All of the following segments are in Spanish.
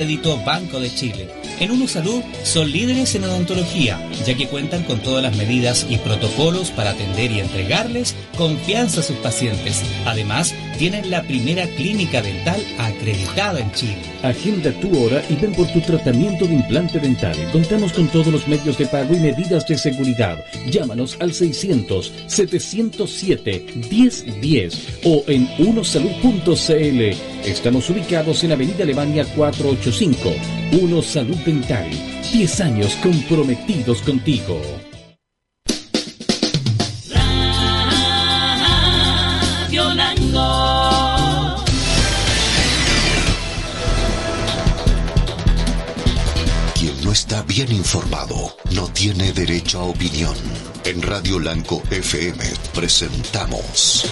Crédito Banco de Chile. En Uno Salud son líderes en odontología, ya que cuentan con todas las medidas y protocolos para atender y entregarles confianza a sus pacientes. Además, tienen la primera clínica dental acreditada en Chile. Agenda tu hora y ven por tu tratamiento de implante dental. Contamos con todos los medios de pago y medidas de seguridad. Llámanos al 600-707-1010 o en unosalud.cl. Estamos ubicados en Avenida Alemania 485. Uno Salud Dental. 10 años comprometidos contigo. Quien no está bien informado no tiene derecho a opinión. En Radio Lanco FM presentamos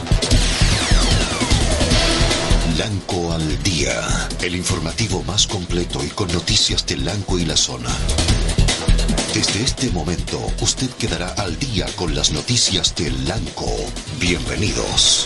Lanco al Día, el informativo más completo y con noticias de Lanco y la zona. Desde este momento, usted quedará al día con las noticias de Lanco. Bienvenidos.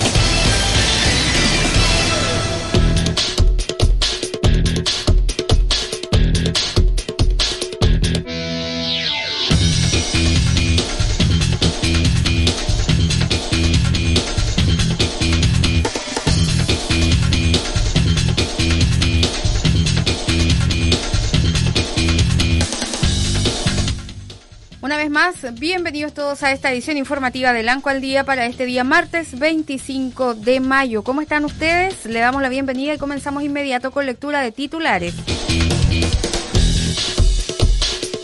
Una vez más, bienvenidos todos a esta edición informativa de Lanco al Día para este día martes 25 de mayo. ¿Cómo están ustedes? Le damos la bienvenida y comenzamos inmediato con lectura de titulares.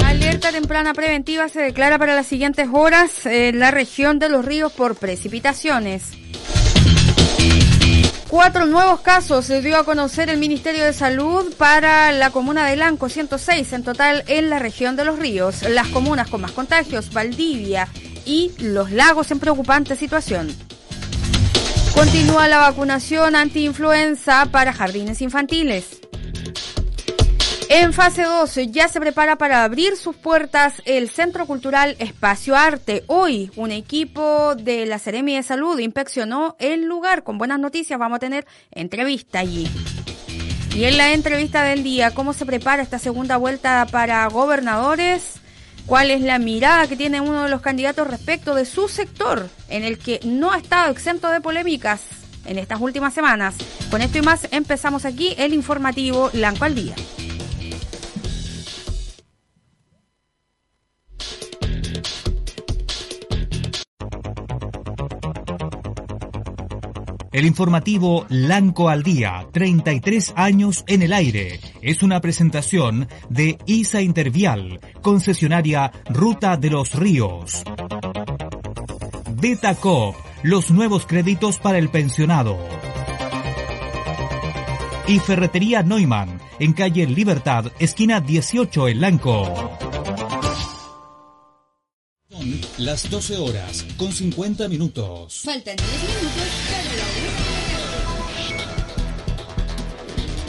Alerta temprana preventiva se declara para las siguientes horas en la región de los ríos por precipitaciones. Cuatro nuevos casos se dio a conocer el Ministerio de Salud para la comuna de Lanco, 106 en total en la región de los ríos. Las comunas con más contagios, Valdivia y Los Lagos en preocupante situación. Continúa la vacunación antiinfluenza para jardines infantiles. En fase 2 ya se prepara para abrir sus puertas el Centro Cultural Espacio Arte. Hoy un equipo de la Seremi de Salud inspeccionó el lugar. Con buenas noticias vamos a tener entrevista allí. Y en la entrevista del día, ¿cómo se prepara esta segunda vuelta para gobernadores? ¿Cuál es la mirada que tiene uno de los candidatos respecto de su sector, en el que no ha estado exento de polémicas en estas últimas semanas? Con esto y más empezamos aquí el informativo Lanco al Día. El informativo Lanco al Día, 33 años en el aire, es una presentación de ISA Intervial, concesionaria Ruta de los Ríos. Betacop, los nuevos créditos para el pensionado. Y Ferretería Neumann, en calle Libertad, esquina 18 en Lanco. Son las 12 horas con 50 minutos. Faltan 10 minutos para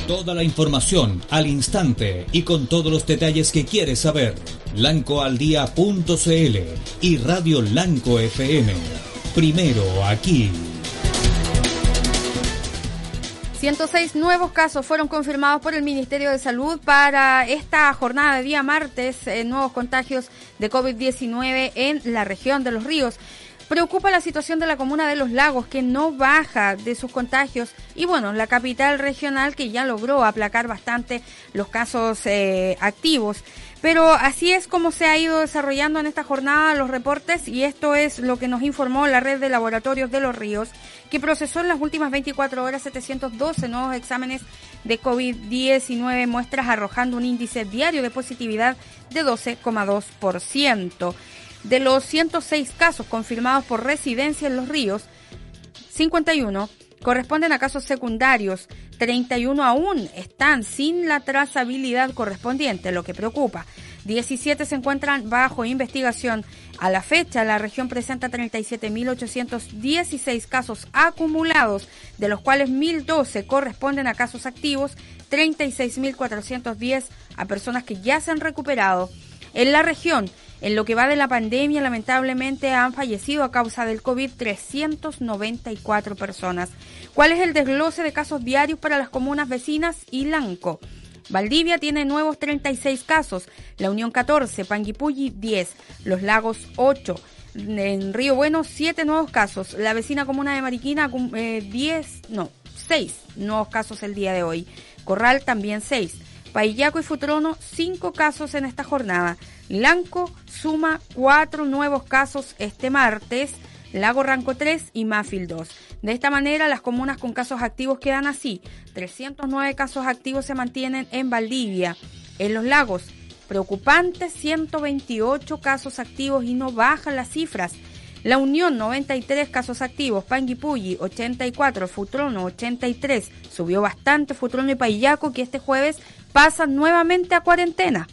Toda la información al instante y con todos los detalles que quieres saber. Lancoaldía.cl y Radio Lanco FM. Primero aquí. 106 nuevos casos fueron confirmados por el Ministerio de Salud para esta jornada de día martes, eh, nuevos contagios de COVID-19 en la región de los ríos. Preocupa la situación de la comuna de Los Lagos, que no baja de sus contagios, y bueno, la capital regional que ya logró aplacar bastante los casos eh, activos. Pero así es como se ha ido desarrollando en esta jornada los reportes y esto es lo que nos informó la red de laboratorios de los ríos, que procesó en las últimas 24 horas 712 nuevos exámenes de COVID-19, muestras arrojando un índice diario de positividad de 12,2%. De los 106 casos confirmados por residencia en los ríos, 51 corresponden a casos secundarios, 31 aún están sin la trazabilidad correspondiente, lo que preocupa. 17 se encuentran bajo investigación. A la fecha, la región presenta 37.816 casos acumulados, de los cuales 1.012 corresponden a casos activos, 36.410 a personas que ya se han recuperado. En la región, en lo que va de la pandemia, lamentablemente han fallecido a causa del COVID 394 personas. ¿Cuál es el desglose de casos diarios para las comunas vecinas y Lanco? Valdivia tiene nuevos 36 casos, La Unión 14, Panguipulli 10, Los Lagos 8, en Río Bueno 7 nuevos casos, la vecina comuna de Mariquina 10, eh, no, 6 nuevos casos el día de hoy, Corral también 6, Paillaco y Futrono 5 casos en esta jornada, Lanco suma 4 nuevos casos este martes, Lago Ranco 3 y Mafil 2. De esta manera, las comunas con casos activos quedan así. 309 casos activos se mantienen en Valdivia. En los lagos, preocupantes 128 casos activos y no bajan las cifras. La Unión 93 casos activos, Panguipulli 84, Futrono 83, subió bastante Futrono y Payaco que este jueves pasan nuevamente a cuarentena.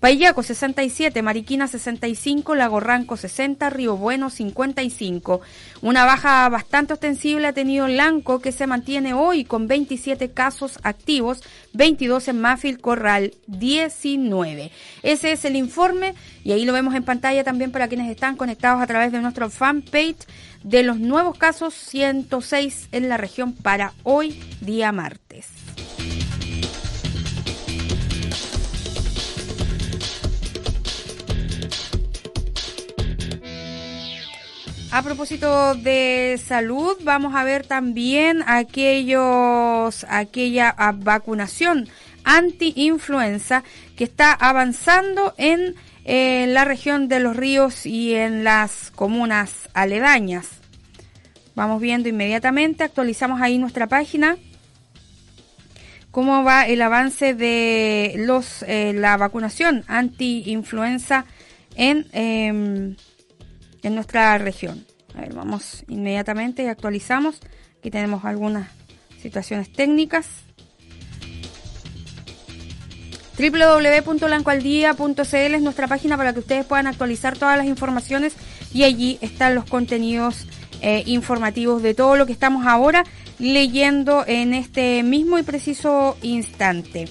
Payaco 67, Mariquina 65, Lago Ranco 60, Río Bueno 55. Una baja bastante ostensible ha tenido Lanco que se mantiene hoy con 27 casos activos, 22 en Mafil Corral 19. Ese es el informe y ahí lo vemos en pantalla también para quienes están conectados a través de nuestro fanpage de los nuevos casos 106 en la región para hoy día martes. A propósito de salud, vamos a ver también aquellos, aquella vacunación anti-influenza que está avanzando en eh, la región de los ríos y en las comunas aledañas. Vamos viendo inmediatamente, actualizamos ahí nuestra página cómo va el avance de los eh, la vacunación anti-influenza en em, en nuestra región. A ver, vamos inmediatamente y actualizamos. Aquí tenemos algunas situaciones técnicas. www.lancoaldía.cl es nuestra página para que ustedes puedan actualizar todas las informaciones y allí están los contenidos eh, informativos de todo lo que estamos ahora leyendo en este mismo y preciso instante.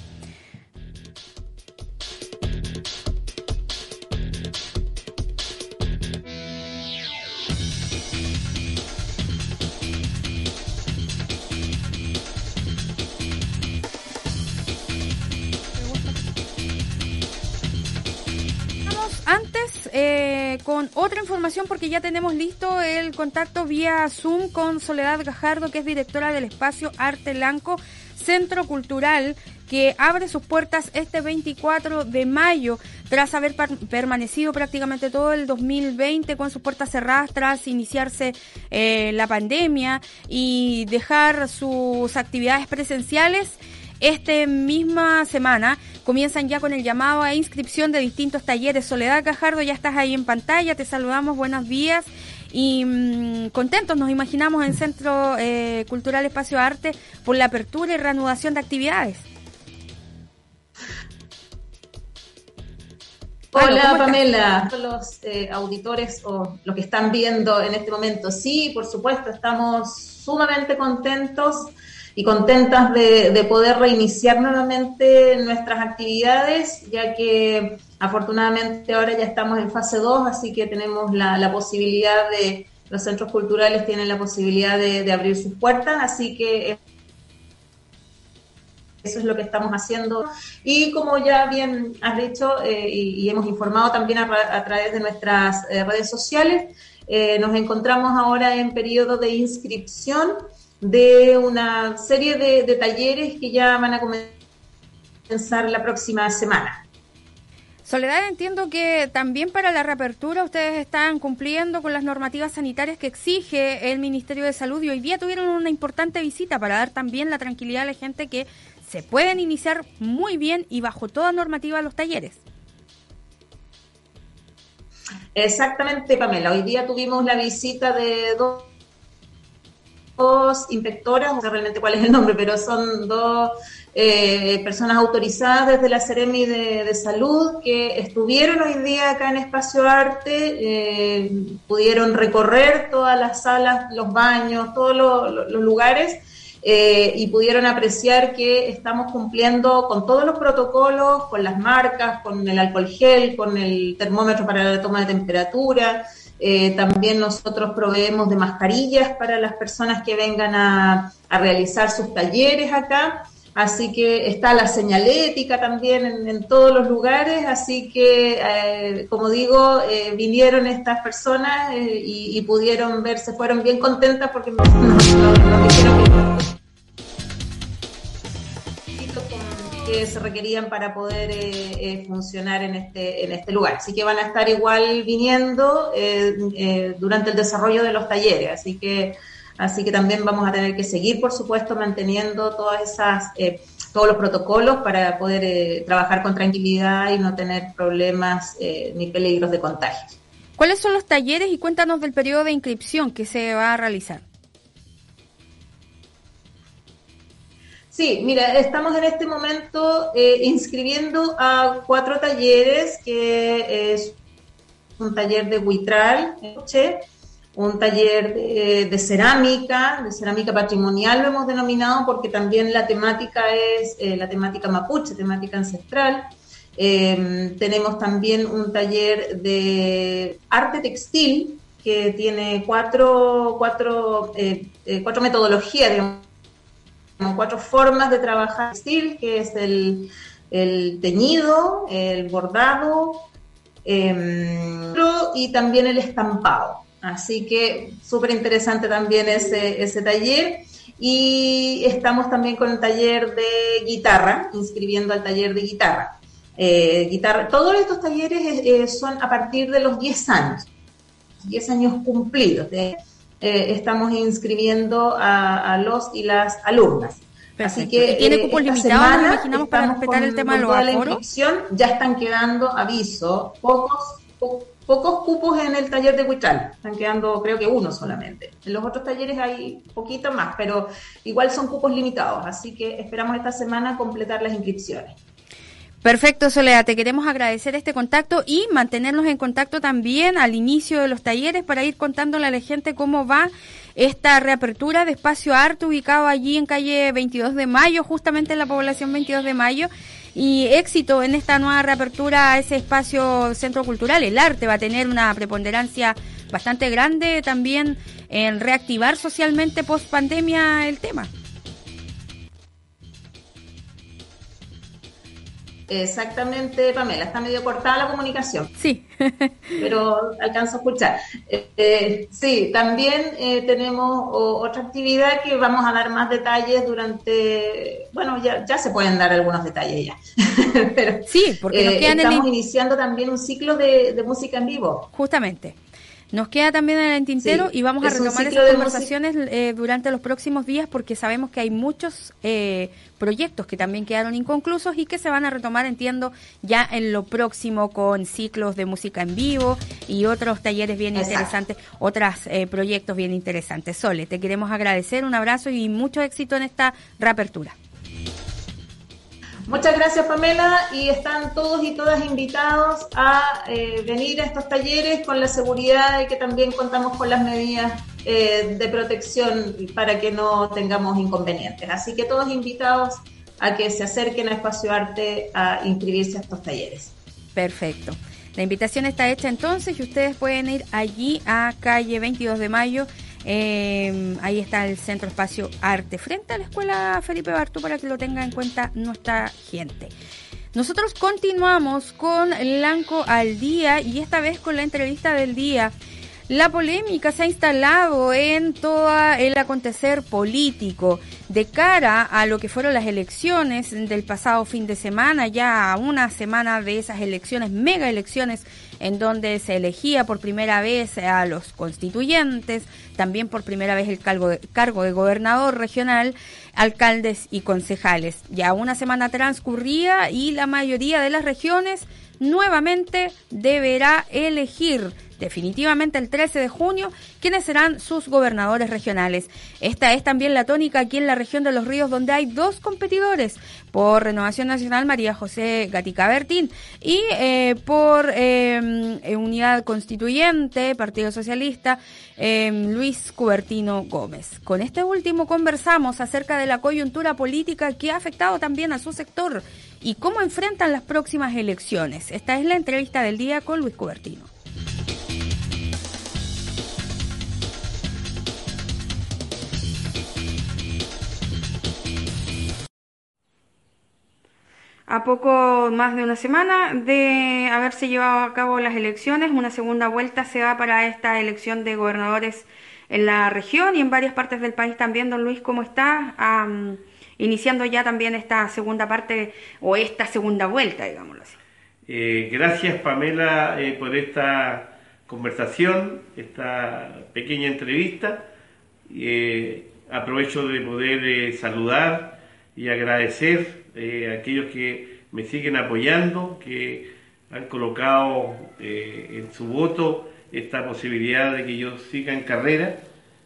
Otra información porque ya tenemos listo el contacto vía Zoom con Soledad Gajardo, que es directora del espacio Arte Blanco, Centro Cultural, que abre sus puertas este 24 de mayo, tras haber permanecido prácticamente todo el 2020 con sus puertas cerradas, tras iniciarse eh, la pandemia y dejar sus actividades presenciales. Esta misma semana comienzan ya con el llamado a inscripción de distintos talleres. Soledad Cajardo, ya estás ahí en pantalla, te saludamos, buenos días y mm, contentos nos imaginamos en Centro eh, Cultural Espacio Arte por la apertura y reanudación de actividades. Hola Pamela, los eh, auditores o los que están viendo en este momento. Sí, por supuesto, estamos sumamente contentos y contentas de, poder reiniciar nuevamente nuestras actividades, ya que afortunadamente ahora ya estamos en fase 2, así que tenemos la, posibilidad de, los centros culturales tienen la posibilidad de, abrir sus puertas, así que eso es lo que estamos haciendo. Y como ya bien has dicho eh, y, hemos informado también a, través de nuestras eh, redes sociales, eh, nos encontramos ahora en periodo de inscripción de una serie de, talleres que ya van a comenzar la próxima semana. Soledad, entiendo que también para la reapertura ustedes están cumpliendo con las normativas sanitarias que exige el Ministerio de Salud y hoy día tuvieron una importante visita para dar también la tranquilidad a la gente que se pueden iniciar muy bien y bajo toda normativa los talleres. Exactamente, Pamela. Hoy día tuvimos la visita de dos dos inspectoras, no sé realmente cuál es el nombre, pero son dos eh, personas autorizadas desde la Ceremi de, Salud que estuvieron hoy día acá en Espacio Arte, eh, pudieron recorrer todas las salas, los baños, todos los, lugares. Eh, y pudieron apreciar que estamos cumpliendo con todos los protocolos, con las marcas, con el alcohol gel, con el termómetro para la toma de temperatura, eh, también nosotros proveemos de mascarillas para las personas que vengan a, realizar sus talleres acá. así que está la señalética también en, todos los lugares, así que, eh, como digo, eh, vinieron estas personas eh, y, pudieron ver, se fueron bien contentas porque nos, dijeron que se requerían para poder funcionar en este, en este lugar. Así que van a estar igual viniendo durante el desarrollo de los talleres. Así que Así que también vamos a tener que seguir, por supuesto, manteniendo todas esas, eh, todos los protocolos para poder eh, trabajar con tranquilidad y no tener problemas eh, ni peligros de contagio. ¿Cuáles son los talleres y cuéntanos del periodo de inscripción que se va a realizar? Sí, mira, estamos en este momento inscribiendo a cuatro talleres, que es un taller de Huitral, un taller de, cerámica, de cerámica patrimonial lo hemos denominado porque también la temática es eh, la temática mapuche, temática ancestral. Em, tenemos también un taller de arte textil que tiene cuatro, cuatro, eh, eh, cuatro metodologías, digamos, cuatro formas de trabajar textil, que es el, el teñido, el bordado em, y también el estampado. Así que súper interesante también ese, ese taller. Y estamos también con el taller de guitarra, inscribiendo al taller de guitarra. Eh, guitarra. Todos estos talleres eh, son a partir de los 10 años, 10 años cumplidos. Eh, estamos inscribiendo a, los y las alumnas. Así que tiene cupos limitados, imaginamos, para respetar el tema de los la inscripción, ya están quedando aviso, pocos, pocos pocos cupos en el taller de Huichal, están quedando creo que uno solamente. En los otros talleres hay poquito más, pero igual son cupos limitados, así que esperamos esta semana completar las inscripciones. Perfecto, Soledad, te queremos agradecer este contacto y mantenernos en contacto también al inicio de los talleres para ir contándole a la gente cómo va esta reapertura de espacio arte ubicado allí en calle 22 de mayo, justamente en la población 22 de mayo y éxito en esta nueva reapertura a ese espacio centro cultural. El arte va a tener una preponderancia bastante grande también en reactivar socialmente post pandemia el tema. Exactamente, Pamela, está medio cortada la comunicación. Sí. pero alcanzo a escuchar. Eh, sí, también eh, tenemos otra actividad que vamos a dar más detalles durante, bueno, ya, ya se pueden dar algunos detalles ya. pero, sí, porque nos eh, quedan estamos iniciando también un ciclo de, de música en vivo. Justamente. Nos queda también en el tintero y vamos a retomar esas conversaciones eh, durante los próximos días porque sabemos que hay muchos eh, proyectos que también quedaron inconclusos y que se van a retomar, entiendo, ya en lo próximo con ciclos de música en vivo y otros talleres bien interesantes, otros eh, proyectos bien interesantes. Sole, te queremos agradecer, un abrazo y mucho éxito en esta reapertura. Muchas gracias Pamela y están todos y todas invitados a eh, venir a estos talleres con la seguridad de que también contamos con las medidas eh, de protección para que no tengamos inconvenientes. Así que todos invitados a que se acerquen a Espacio Arte a inscribirse a estos talleres. Perfecto. La invitación está hecha entonces y ustedes pueden ir allí a calle 22 de mayo eh, ahí está el Centro Espacio Arte, frente a la Escuela Felipe Bartú, para que lo tenga en cuenta nuestra gente. Nosotros continuamos con Lanco al día y esta vez con la entrevista del día. La polémica se ha instalado en todo el acontecer político de cara a lo que fueron las elecciones del pasado fin de semana, ya una semana de esas elecciones, mega elecciones en donde se elegía por primera vez a los constituyentes, también por primera vez el cargo de, cargo de gobernador regional, alcaldes y concejales. Ya una semana transcurría y la mayoría de las regiones nuevamente deberá elegir definitivamente el 13 de junio quiénes serán sus gobernadores regionales. Esta es también la tónica aquí en la región de los ríos donde hay dos competidores por Renovación Nacional María José Gatica Bertín y eh, por em, eh, Unidad Constituyente Partido Socialista em, Luis Cubertino Gómez. Con este último conversamos acerca de la coyuntura política que ha afectado también a su sector y cómo enfrentan las próximas elecciones. Esta es la entrevista del día con Luis Cubertino. A poco más de una semana de haberse llevado a cabo las elecciones. Una segunda vuelta se va para esta elección de gobernadores en la región y en varias partes del país también. Don Luis, ¿cómo está? iniciando ya también esta segunda parte o esta segunda vuelta, digámoslo así. Eh, gracias, Pamela, eh, por esta conversación, esta pequeña entrevista. Eh, aprovecho de poder saludar y agradecer a aquellos que me siguen apoyando, que han colocado en su voto esta posibilidad de que yo siga en carrera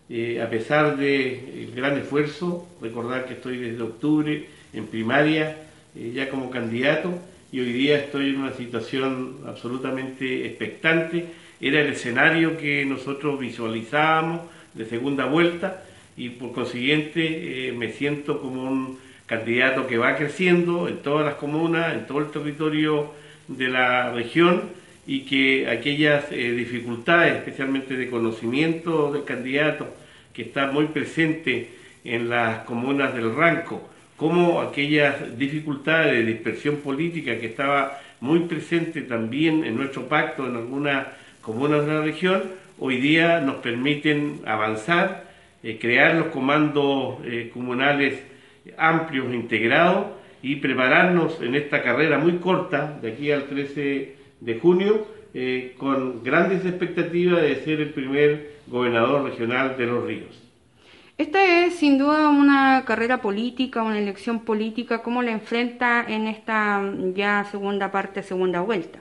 eh, a pesar del gran esfuerzo, recordar que estoy desde octubre en primaria eh, ya como candidato y hoy día estoy en una situación absolutamente expectante. Era el escenario que nosotros visualizábamos de segunda vuelta y por consiguiente eh, me siento como un candidato que va creciendo en todas las comunas, en todo el territorio de la región y que aquellas dificultades, especialmente de conocimiento del candidato, que está muy presente en las comunas del Ranco, como aquellas dificultades de dispersión política que estaba muy presente también en nuestro pacto en algunas comunas de la región, hoy día nos permiten avanzar, eh, crear los comandos eh, comunales amplios, integrados y prepararnos en esta carrera muy corta, de aquí al 13 de junio, eh, con grandes expectativas de ser el primer gobernador regional de los ríos. Esta es sin duda una carrera política, una elección política. ¿Cómo la enfrenta en esta ya segunda parte, segunda vuelta?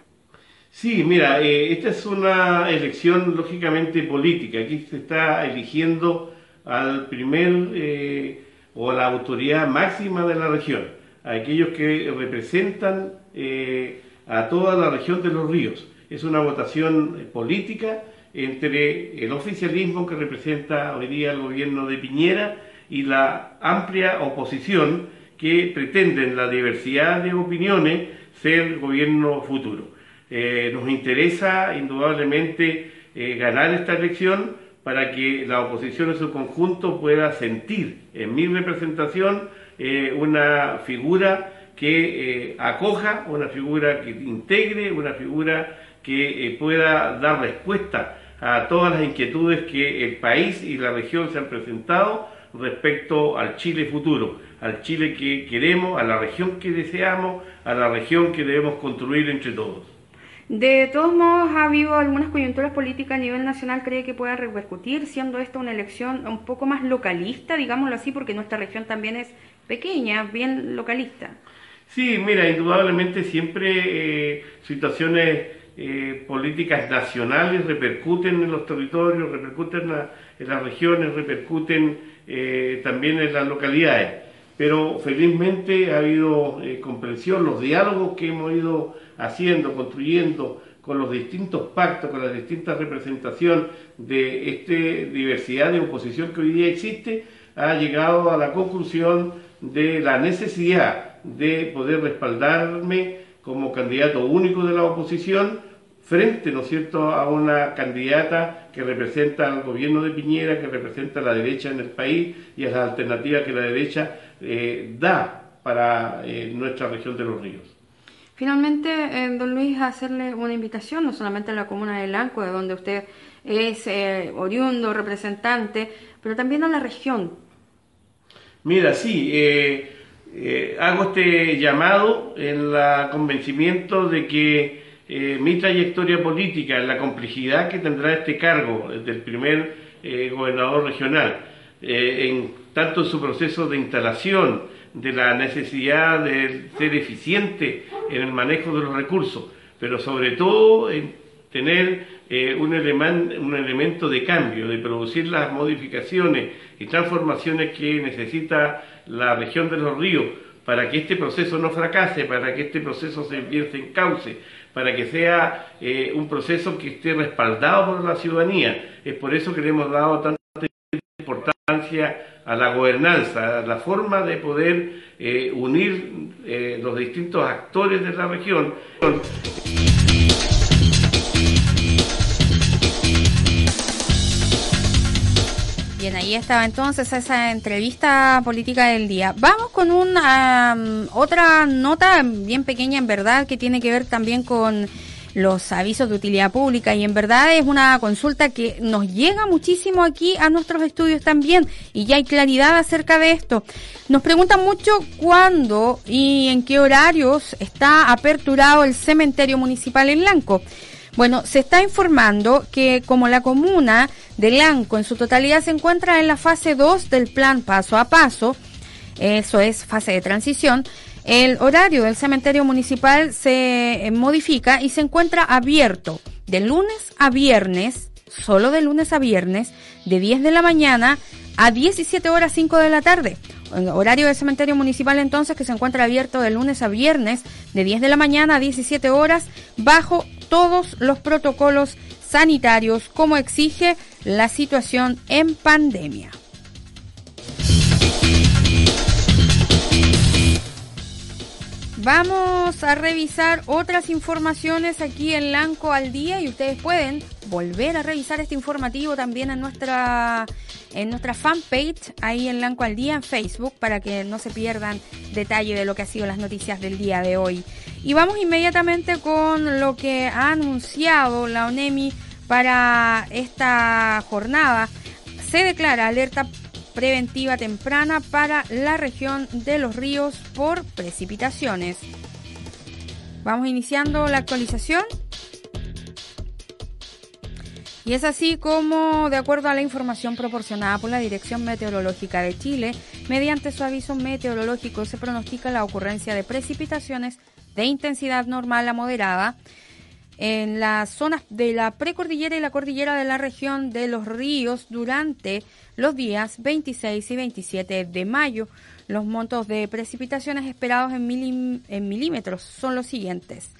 Sí, mira, eh, esta es una elección lógicamente política. Aquí se está eligiendo al primer eh, o la autoridad máxima de la región, aquellos que representan eh, a toda la región de los ríos. Es una votación política entre el oficialismo que representa hoy día el gobierno de Piñera y la amplia oposición que pretende en la diversidad de opiniones ser gobierno futuro. Eh, nos interesa indudablemente eh, ganar esta elección para que la oposición en su conjunto pueda sentir en mi representación eh, una figura que acoja, una figura que integre, una figura que pueda dar respuesta a todas las inquietudes que el país y la región se han presentado respecto al Chile futuro, al Chile que queremos, a la región que deseamos, a la región que debemos construir entre todos. De todos modos, ha habido algunas coyunturas políticas a nivel nacional, cree que pueda repercutir, siendo esta una elección un poco más localista, digámoslo así, porque nuestra región también es pequeña, bien localista. Sí, mira, indudablemente siempre eh, situaciones eh, políticas nacionales repercuten en los territorios, repercuten en, las regiones, repercuten eh, también en las localidades. Pero felizmente ha habido eh, comprensión, los diálogos que hemos ido haciendo, construyendo con los distintos pactos, con la distinta representación de esta diversidad de oposición que hoy día existe, ha llegado a la conclusión de la necesidad de poder respaldarme como candidato único de la oposición frente, ¿no es cierto?, a una candidata que representa al gobierno de Piñera, que representa a la derecha en el país y a la alternativa que la derecha eh, da para eh, nuestra región de los ríos. Finalmente, eh, don Luis, hacerle una invitación, no solamente a la comuna de Lanco, de donde usted es oriundo, representante, pero también a la región. Mira, sí, hago este llamado en la convencimiento de que eh, mi trayectoria política, la complejidad que tendrá este cargo del primer eh, gobernador regional, eh, en tanto su proceso de instalación, de la necesidad de ser eficiente en el manejo de los recursos, pero sobre todo en tener un, un elemento de cambio, de producir las modificaciones y transformaciones que necesita la región de los ríos para que este proceso no fracase, para que este proceso se invierte en cauce, para que sea eh, un proceso que esté respaldado por la ciudadanía. Es por eso que le hemos dado tanta importancia a la gobernanza, a la forma de poder eh, unir eh, los distintos actores de la región. Bien, ahí estaba entonces esa entrevista política del día. Vamos con una otra nota bien pequeña en verdad que tiene que ver también con los avisos de utilidad pública y en verdad es una consulta que nos llega muchísimo aquí a nuestros estudios también y ya hay claridad acerca de esto. Nos preguntan mucho cuándo y en qué horarios está aperturado el cementerio municipal en Blanco. Bueno, se está informando que como la comuna de Lanco en su totalidad se encuentra en la fase 2 del plan paso a paso, eso es fase de transición, el horario del cementerio municipal se eh, modifica y se encuentra abierto de lunes a viernes, solo de lunes a viernes, de 10 de la mañana a 17 horas 5 de la tarde. Horario del cementerio municipal entonces que se encuentra abierto de lunes a viernes de 10 de la mañana a 17 horas bajo todos los protocolos sanitarios como exige la situación en pandemia. Vamos a revisar otras informaciones aquí en Lanco al día y ustedes pueden volver a revisar este informativo también en nuestra en nuestra fanpage ahí en Lanco al día en Facebook para que no se pierdan detalle de lo que ha sido las noticias del día de hoy. Y vamos inmediatamente con lo que ha anunciado la ONEMI para esta jornada. Se declara alerta preventiva temprana para la región de los ríos por precipitaciones. Vamos iniciando la actualización. Y es así como, de acuerdo a la información proporcionada por la Dirección Meteorológica de Chile, mediante su aviso meteorológico se pronostica la ocurrencia de precipitaciones de intensidad normal a moderada en las zonas de la precordillera y la cordillera de la región de los ríos durante los días 26 y 27 de mayo. Los montos de precipitaciones esperados en, en milímetros son los siguientes.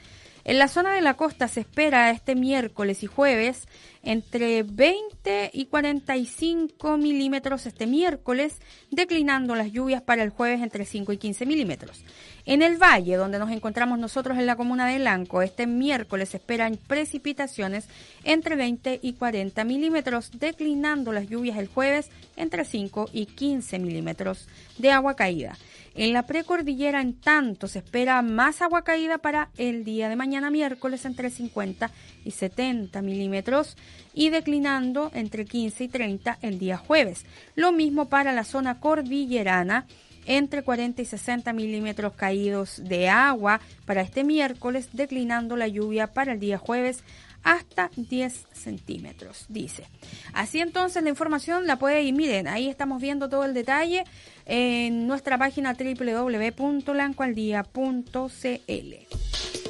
En la zona de la costa se espera este miércoles y jueves entre 20 y 45 milímetros este miércoles, declinando las lluvias para el jueves entre 5 y 15 milímetros. En el valle, donde nos encontramos nosotros en la comuna de Lanco, este miércoles se esperan precipitaciones entre 20 y 40 milímetros, declinando las lluvias el jueves entre 5 y 15 milímetros de agua caída. En la precordillera, en tanto, se espera más agua caída para el día de mañana miércoles entre 50 y 70 milímetros y declinando entre 15 y 30 el día jueves. Lo mismo para la zona cordillerana entre 40 y 60 milímetros caídos de agua para este miércoles, declinando la lluvia para el día jueves hasta 10 centímetros, dice. Así entonces la información la puede ir, miren, ahí estamos viendo todo el detalle en nuestra página www.lancoaldía.cl.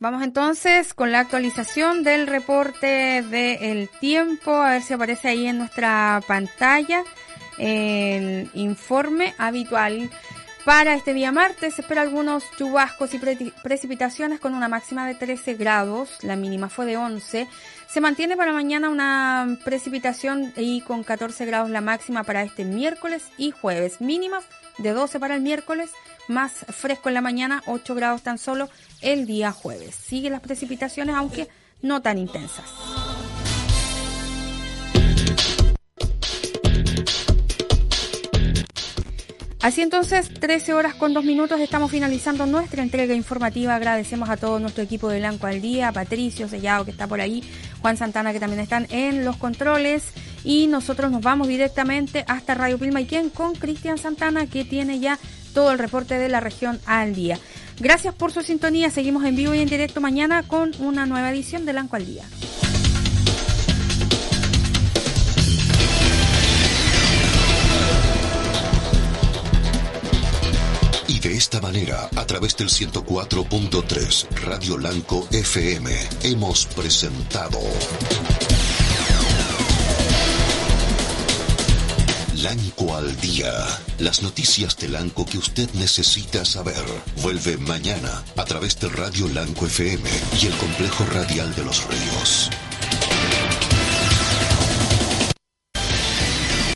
Vamos entonces con la actualización del reporte del tiempo, a ver si aparece ahí en nuestra pantalla el informe habitual. Para este día martes se espera algunos chubascos y precipitaciones con una máxima de 13 grados, la mínima fue de 11. Se mantiene para mañana una precipitación y con 14 grados la máxima para este miércoles y jueves, mínimas de 12 para el miércoles, más fresco en la mañana, 8 grados tan solo el día jueves. Siguen las precipitaciones, aunque no tan intensas. Así entonces, 13 horas con 2 minutos, estamos finalizando nuestra entrega informativa. Agradecemos a todo nuestro equipo de Blanco al Día, Patricio Sellado que está por ahí, Juan Santana que también están en los controles. Y nosotros nos vamos directamente hasta Radio Pilmaiquén con Cristian Santana que tiene ya todo el reporte de la región al día. Gracias por su sintonía. Seguimos en vivo y en directo mañana con una nueva edición de Lanco al Día. Y de esta manera, a través del 104.3 Radio Lanco FM, hemos presentado Lanco al día. Las noticias de Lanco que usted necesita saber. Vuelve mañana a través de Radio Lanco FM y el complejo radial de los ríos.